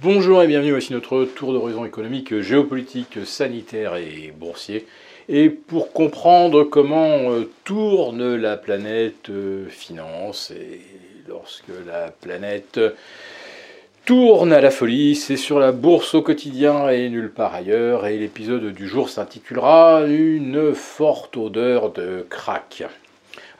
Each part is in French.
Bonjour et bienvenue, voici notre tour d'horizon économique, géopolitique, sanitaire et boursier. Et pour comprendre comment euh, tourne la planète euh, finance, et lorsque la planète tourne à la folie, c'est sur la bourse au quotidien et nulle part ailleurs, et l'épisode du jour s'intitulera Une forte odeur de crack.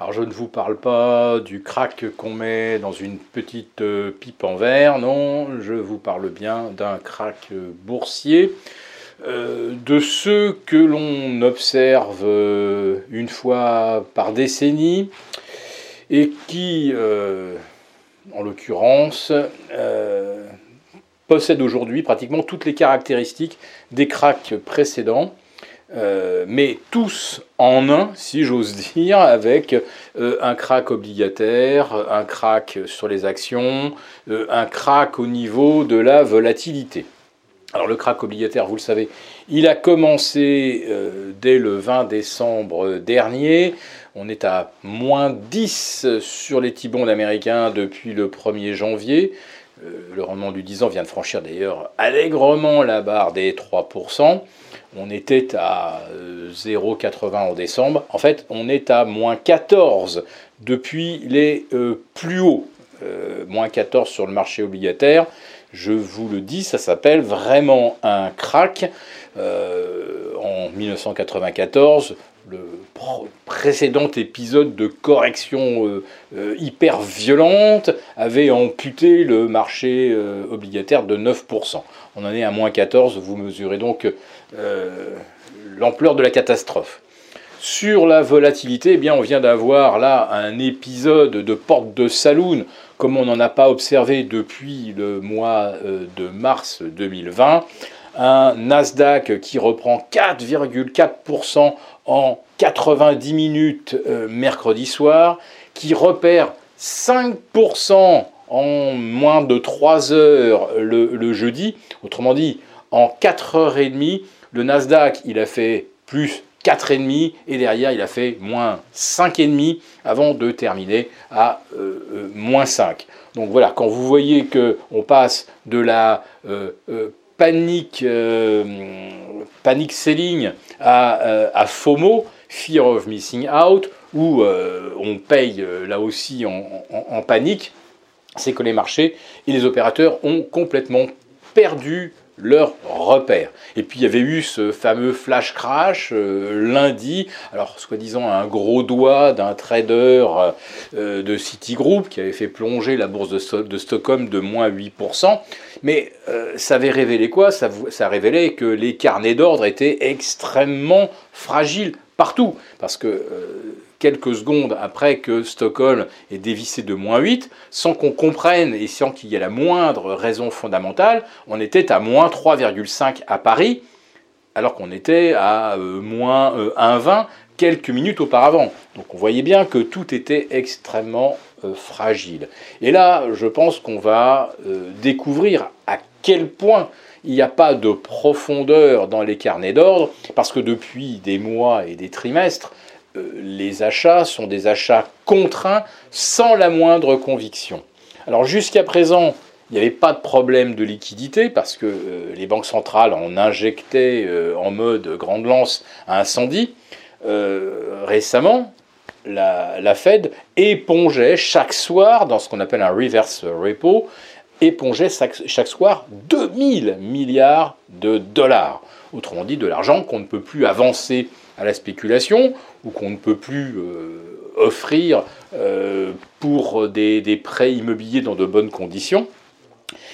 Alors je ne vous parle pas du crack qu'on met dans une petite euh, pipe en verre, non, je vous parle bien d'un crack euh, boursier, euh, de ceux que l'on observe une fois par décennie et qui, en l'occurrence, possèdent aujourd'hui pratiquement toutes les caractéristiques des cracks précédents. Euh, mais tous en un, si j'ose dire, avec euh, un crack obligataire, un crack sur les actions, euh, un crack au niveau de la volatilité. Alors le crack obligataire, vous le savez, il a commencé dès le 20 décembre dernier. On est à moins 10 sur les T-bonds américains depuis le 1er janvier. Le rendement du 10 ans vient de franchir d'ailleurs allègrement la barre des 3% on était à 0,80 euh, en décembre. En fait, on est à moins 14 depuis les euh, plus hauts. Euh, moins 14 sur le marché obligataire. Je vous le dis, ça s'appelle vraiment un crack. en 1994, le précédent épisode de correction hyper violente avait amputé le marché obligataire de 9%. On en est à moins 14, vous mesurez donc euh, l'ampleur de la catastrophe. Sur la volatilité, eh bien, on vient d'avoir là un épisode de porte de saloon comme on n'en a pas observé depuis le mois euh, de mars 2020. Un Nasdaq qui reprend 4,4% en 90 minutes euh, mercredi soir, qui repère 5% en moins de 3 heures le, jeudi. Autrement dit, en 4h30, le Nasdaq, il a fait plus 4,5 et derrière il a fait moins 5,5 avant de terminer à euh, euh, moins 5. Donc voilà, quand vous voyez qu'on passe de la panique, panique selling à, FOMO, Fear of Missing Out, où on paye là aussi en panique, c'est que les marchés et les opérateurs ont complètement perdu leur repère. Et puis il y avait eu ce fameux flash crash euh, lundi, alors soi-disant un gros doigt d'un trader euh, de Citigroup qui avait fait plonger la bourse de, Stockholm de moins 8%. Mais euh, ça avait révélé quoi? Ça, ça révélait que les carnets d'ordre étaient extrêmement fragiles partout. Parce que quelques secondes après que Stockholm ait dévissé de moins 8, sans qu'on comprenne et sans qu'il y ait la moindre raison fondamentale, on était à moins 3,5 à Paris, alors qu'on était à euh, moins 1,20 euh, quelques minutes auparavant. Donc on voyait bien que tout était extrêmement euh, fragile. Et là, je pense qu'on va découvrir à quel point il n'y a pas de profondeur dans les carnets d'ordre, parce que depuis des mois et des trimestres, les achats sont des achats contraints sans la moindre conviction. Alors jusqu'à présent, il n'y avait pas de problème de liquidité parce que euh, les banques centrales en injectaient euh, en mode grande lance à incendie. récemment, la, Fed épongeait chaque soir, dans ce qu'on appelle un reverse repo, épongeait chaque, chaque soir 2000 milliards de dollars. Autrement dit, de l'argent qu'on ne peut plus avancer à la spéculation ou qu'on ne peut plus euh, offrir euh, pour des, prêts immobiliers dans de bonnes conditions.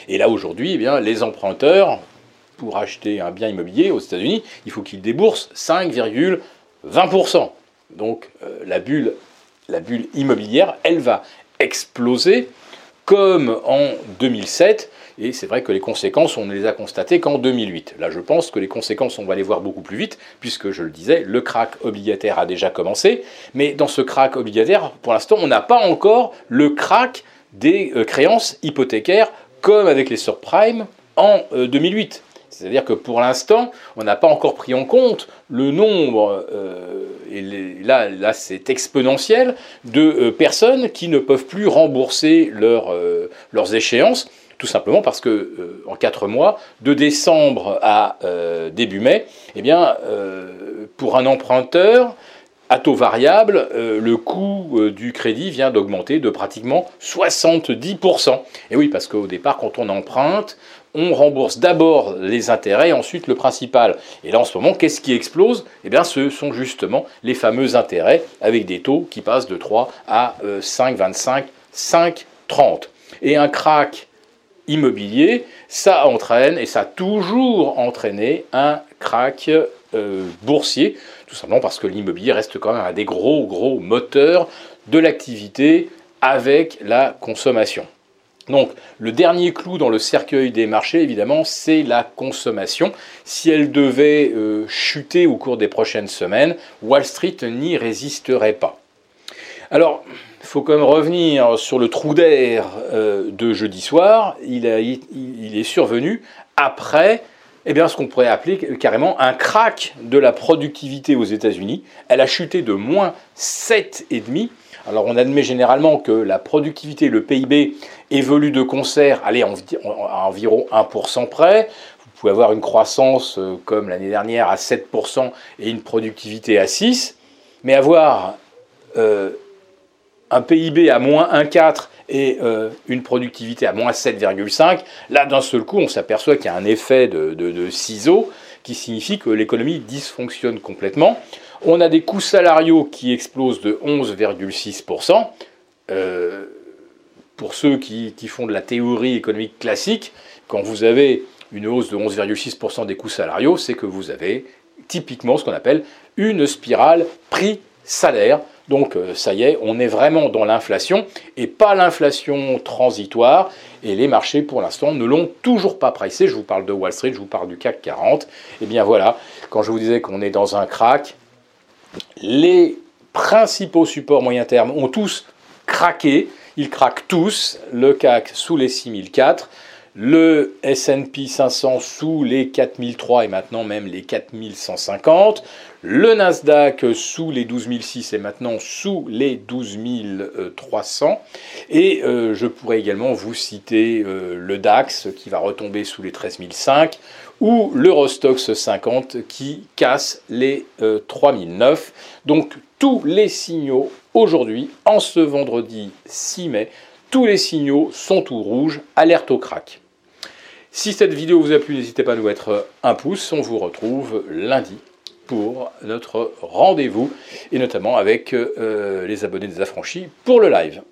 Et là aujourd'hui, eh les emprunteurs, pour acheter un bien immobilier aux États-Unis, il faut qu'ils déboursent 5,20%. Donc euh, la bulle immobilière, elle va exploser comme en 2007 et c'est vrai que les conséquences, on ne les a constatées qu'en 2008. Là, je pense que les conséquences, on va les voir beaucoup plus vite, puisque, je le disais, le crack obligataire a déjà commencé. Mais dans ce crack obligataire, pour l'instant, on n'a pas encore le crack des euh, créances hypothécaires, comme avec les subprimes en 2008. Euh, C'est-à-dire que pour l'instant, on n'a pas encore pris en compte le nombre, euh, et là, là c'est exponentiel, de personnes qui ne peuvent plus rembourser leurs échéances Tout simplement parce que euh, en 4 mois, de décembre à euh, début mai, eh bien, pour un emprunteur, à taux variable, le coût du crédit vient d'augmenter de pratiquement 70%. Et oui, parce qu'au départ, quand on emprunte, on rembourse d'abord les intérêts ensuite le principal. Et là, en ce moment, qu'est-ce qui explose? Eh bien, ce sont justement les fameux intérêts avec des taux qui passent de 3 à 5,25, 5,30. Et un crack immobilier, ça entraîne, et ça a toujours entraîné, un crack euh, boursier, tout simplement parce que l'immobilier reste quand même un des gros, gros moteurs de l'activité avec la consommation. Donc le dernier clou dans le cercueil des marchés, évidemment, c'est la consommation. Si elle devait euh, chuter au cours des prochaines semaines, Wall Street n'y résisterait pas. Alors, il faut quand même revenir sur le trou d'air euh, de jeudi soir. Il, est survenu après eh bien, ce qu'on pourrait appeler carrément un crack de la productivité aux États-Unis. Elle a chuté de moins 7,5 alors on admet généralement que la productivité, le PIB évolue de concert, allez, à environ 1% près. Vous pouvez avoir une croissance euh, comme l'année dernière à 7% et une productivité à 6%, mais avoir euh, un PIB à moins 1,4 et euh, une productivité à moins 7,5, là d'un seul coup on s'aperçoit qu'il y a un effet de ciseau qui signifie que l'économie dysfonctionne complètement. On a des coûts salariaux qui explosent de 11,6%. Euh, pour ceux qui, font de la théorie économique classique, quand vous avez une hausse de 11,6% des coûts salariaux, c'est que vous avez typiquement ce qu'on appelle une spirale prix-salaire. Donc euh, ça y est, on est vraiment dans l'inflation et pas l'inflation transitoire. Et les marchés, pour l'instant, ne l'ont toujours pas pricé. Je vous parle de Wall Street, je vous parle du CAC 40. Et eh bien voilà, quand je vous disais qu'on est dans un crack, les principaux supports moyen terme ont tous craqué. Ils craquent tous. Le CAC sous les 6004, le S&P 500 sous les 4003 et maintenant même les 4150, le Nasdaq sous les 12006 et maintenant sous les 12300 et euh, je pourrais également vous citer euh, le DAX qui va retomber sous les 13005 ou l'Eurostox 50 qui casse les 3009. Euh, Donc tous les signaux aujourd'hui, en ce vendredi 6 mai, tous les signaux sont tout rouges, alerte au crack. Si cette vidéo vous a plu, n'hésitez pas à nous mettre un pouce. On vous retrouve lundi pour notre rendez-vous et notamment avec euh, les abonnés des affranchis pour le live.